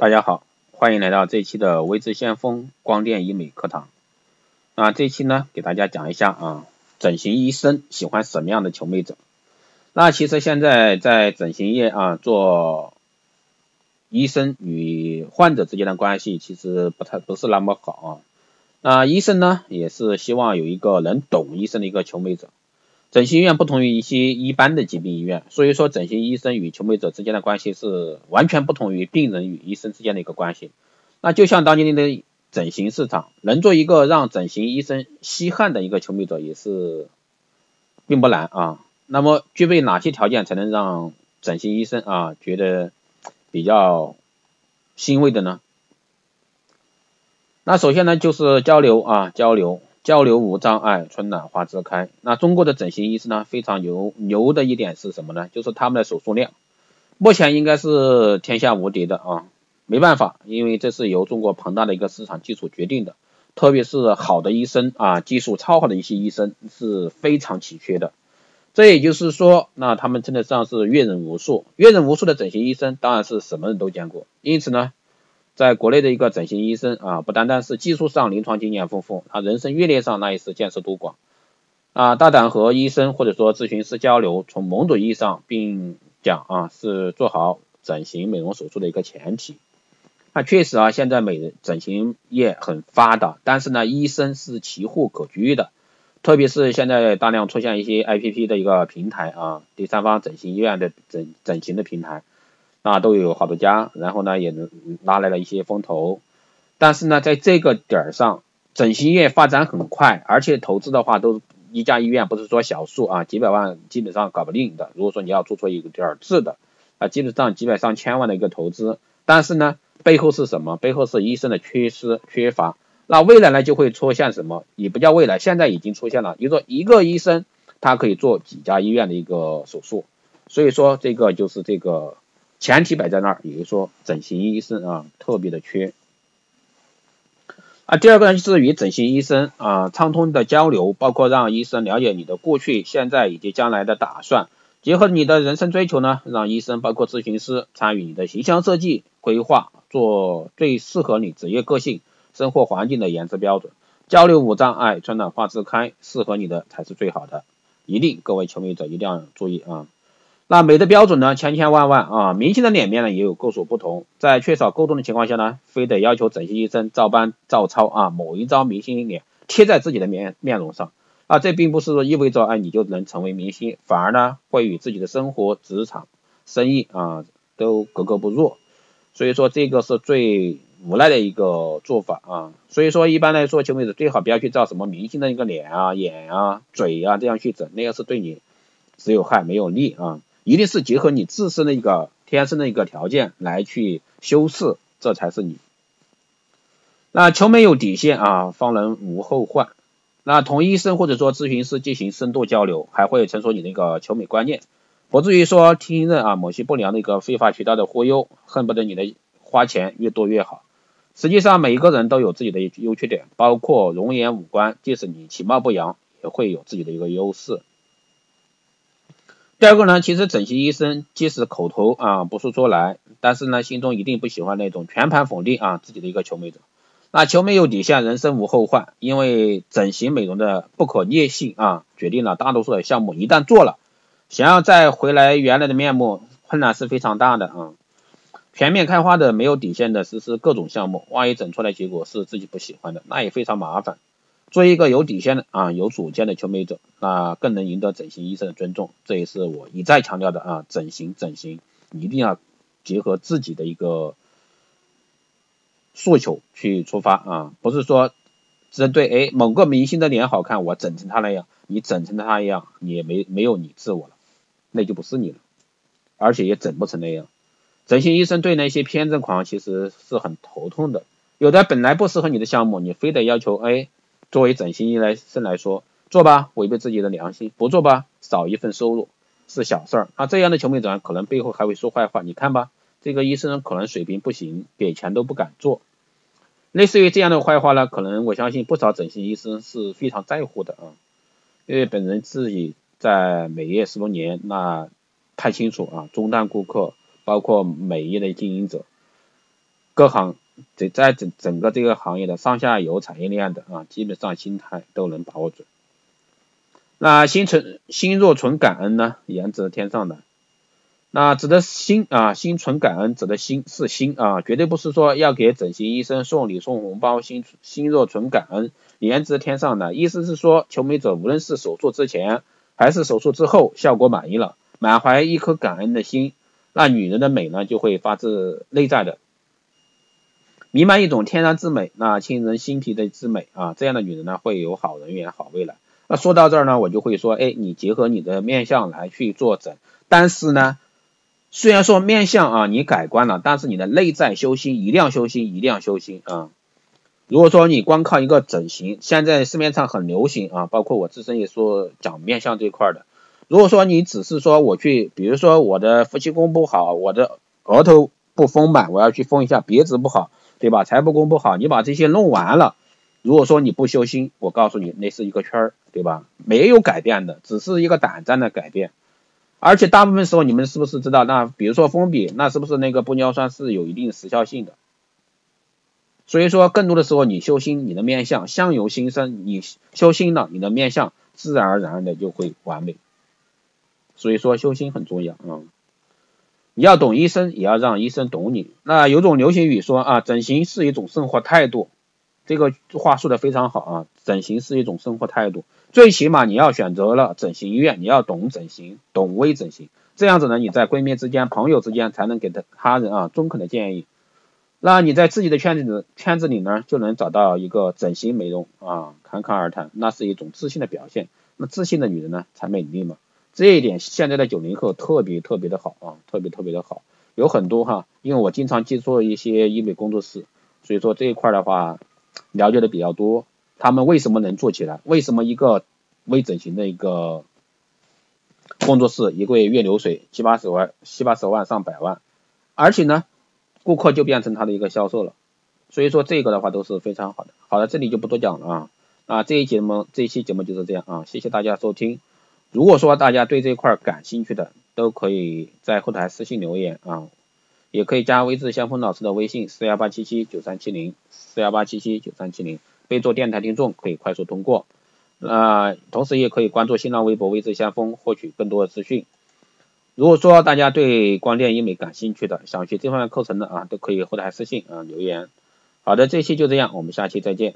大家好，欢迎来到这期的微智先锋光电医美课堂。那这期呢，给大家讲一下啊，整形医生喜欢什么样的求美者？那其实现在在整形业啊，做医生与患者之间的关系其实不太不是那么好啊。那医生呢，也是希望有一个能懂医生的一个求美者。整形医院不同于一些一般的疾病医院，所以说整形医生与求美者之间的关系是完全不同于病人与医生之间的一个关系。那就像当今的整形市场，能做一个让整形医生稀罕的一个求美者也是并不难啊。那么具备哪些条件才能让整形医生啊觉得比较欣慰的呢？那首先呢就是交流啊交流。交流无障碍，春暖花自开。那中国的整形医师呢，非常牛牛的一点是什么呢？就是他们的手术量，目前应该是天下无敌的啊。没办法，因为这是由中国庞大的一个市场基础决定的。特别是好的医生啊，技术超好的一些医生是非常奇缺的。这也就是说，那他们称得上是阅人无数。阅人无数的整形医生，当然是什么人都见过。因此呢。在国内的一个整形医生啊，不单单是技术上临床经验丰富，他人生阅历上那也是见识多广啊。大胆和医生或者说咨询师交流，从某种意义上并讲啊，是做好整形美容手术的一个前提。那确实啊，现在美整形业很发达，但是呢，医生是奇货可居的，特别是现在大量出现一些 APP 的一个平台啊，第三方整形医院的整整形的平台。啊，都有好多家，然后呢，也能拉来了一些风投，但是呢，在这个点儿上，整形业发展很快，而且投资的话，都一家医院不是说小数啊，几百万基本上搞不定的。如果说你要做出一个点儿质的，啊，基本上几百上千万的一个投资，但是呢，背后是什么？背后是医生的缺失缺乏。那未来呢，就会出现什么？也不叫未来，现在已经出现了。比如说一个医生，他可以做几家医院的一个手术，所以说这个就是这个。前提摆在那儿，也就是说整形医生啊特别的缺。啊，第二个呢就是与整形医生啊畅通的交流，包括让医生了解你的过去、现在以及将来的打算，结合你的人生追求呢，让医生包括咨询师参与你的形象设计规划，做最适合你职业个性、生活环境的颜值标准。交流无障碍，春暖花自开，适合你的才是最好的。一定，各位求美者一定要注意啊。那美的标准呢，千千万万啊，明星的脸面呢也有各所不同，在缺少沟通的情况下呢，非得要求整形医生照搬照抄啊某一张明星脸贴在自己的面面容上。啊，这并不是说意味着哎你就能成为明星，反而呢会与自己的生活、职场、生意啊都格格不入，所以说这个是最无奈的一个做法啊，所以说一般来说，求美者最好不要去照什么明星的一个脸啊、眼啊、嘴啊这样去整，那个是对你只有害没有利啊。一定是结合你自身的一个天生的一个条件来去修饰，这才是你。那求美有底线啊，方能无后患。那同医生或者说咨询师进行深度交流，还会成熟你的一个求美观念，不至于说听任啊某些不良的一个非法渠道的忽悠，恨不得你的花钱越多越好。实际上每一个人都有自己的优缺点，包括容颜五官，即使你其貌不扬，也会有自己的一个优势。第二个呢，其实整形医生即使口头啊不说出来，但是呢心中一定不喜欢那种全盘否定啊自己的一个求美者。那求美有底线，人生无后患，因为整形美容的不可逆性啊，决定了大多数的项目一旦做了，想要再回来原来的面目，困难是非常大的啊。全面开花的没有底线的实施各种项目，万一整出来结果是自己不喜欢的，那也非常麻烦。做一个有底线的啊，有主见的求美者，那更能赢得整形医生的尊重。这也是我一再强调的啊，整形整形一定要结合自己的一个诉求去出发啊，不是说针对哎某个明星的脸好看，我整成他那样，你整成他一样，你也没没有你自我了，那就不是你了，而且也整不成那样。整形医生对那些偏执狂其实是很头痛的，有的本来不适合你的项目，你非得要求哎。作为整形医生来说，做吧，违背自己的良心；不做吧，少一份收入是小事儿。那这样的求美者可能背后还会说坏话。你看吧，这个医生可能水平不行，给钱都不敢做。类似于这样的坏话呢，可能我相信不少整形医生是非常在乎的啊。因为本人自己在美业十多年，那太清楚啊，中端顾客包括美业的经营者。各行在在整整个这个行业的上下游产业链的啊，基本上心态都能把握准。那心存心若存感恩呢，颜值天上的。那指的心啊，心存感恩，指的心是心啊，绝对不是说要给整形医生送礼送红包，心心若存感恩，颜值天上的。意思是说，求美者无论是手术之前还是手术之后，效果满意了，满怀一颗感恩的心，那女人的美呢，就会发自内在的，弥漫一种天然之美，那沁人心脾的之美啊，这样的女人呢，会有好人缘、好未来。那说到这儿呢，我就会说，哎，你结合你的面相来去做整，但是呢。虽然说面相啊你改观了，但是你的内在修心一定要修心，一定要修心啊！如果说你光靠一个整形，现在市面上很流行啊，包括我自身也说讲面相这块的。如果说你只是说我去，比如说我的夫妻宫不好，我的额头不丰满，我要去丰一下鼻子不好，对吧？财帛宫不好，你把这些弄完了，如果说你不修心，我告诉你那是一个圈儿，对吧？没有改变的，只是一个短暂的改变。而且大部分时候，你们是不是知道？那比如说封笔，那是不是那个玻尿酸是有一定时效性的？所以说，更多的时候你修心，你的面相相由心生，你修心了，你的面相自然而然的就会完美。所以说修心很重要啊！你要懂医生，也要让医生懂你。那有种流行语说啊，整形是一种生活态度。这个话说的非常好啊，整形是一种生活态度，最起码你要选择了整形医院，你要懂整形，懂微整形，这样子呢，你在闺蜜之间、朋友之间才能给他他人啊中肯的建议。那你在自己的圈子圈子里呢，就能找到一个整形美容啊侃侃而谈，那是一种自信的表现。那自信的女人呢，才美丽嘛。这一点现在的九零后特别特别的好啊，特别特别的好，有很多哈，因为我经常接触一些医美工作室，所以说这一块的话。了解的比较多，他们为什么能做起来？为什么一个微整形的一个工作室一个月月流水七八十万、七八十万上百万，而且呢，顾客就变成他的一个销售了。所以说这个的话都是非常好的。好的，这里就不多讲了啊。啊，这一节目这一期节目就是这样啊，谢谢大家收听。如果说大家对这块感兴趣的，都可以在后台私信留言啊。也可以加微智相锋老师的微信四幺八七七九三七零四幺八七七九三七零，备注电台听众可以快速通过。那同时也可以关注新浪微博微智相锋获取更多的资讯。如果说大家对光电医美感兴趣的，想学这方面课程的啊，都可以后台私信啊留言。好的，这期就这样，我们下期再见。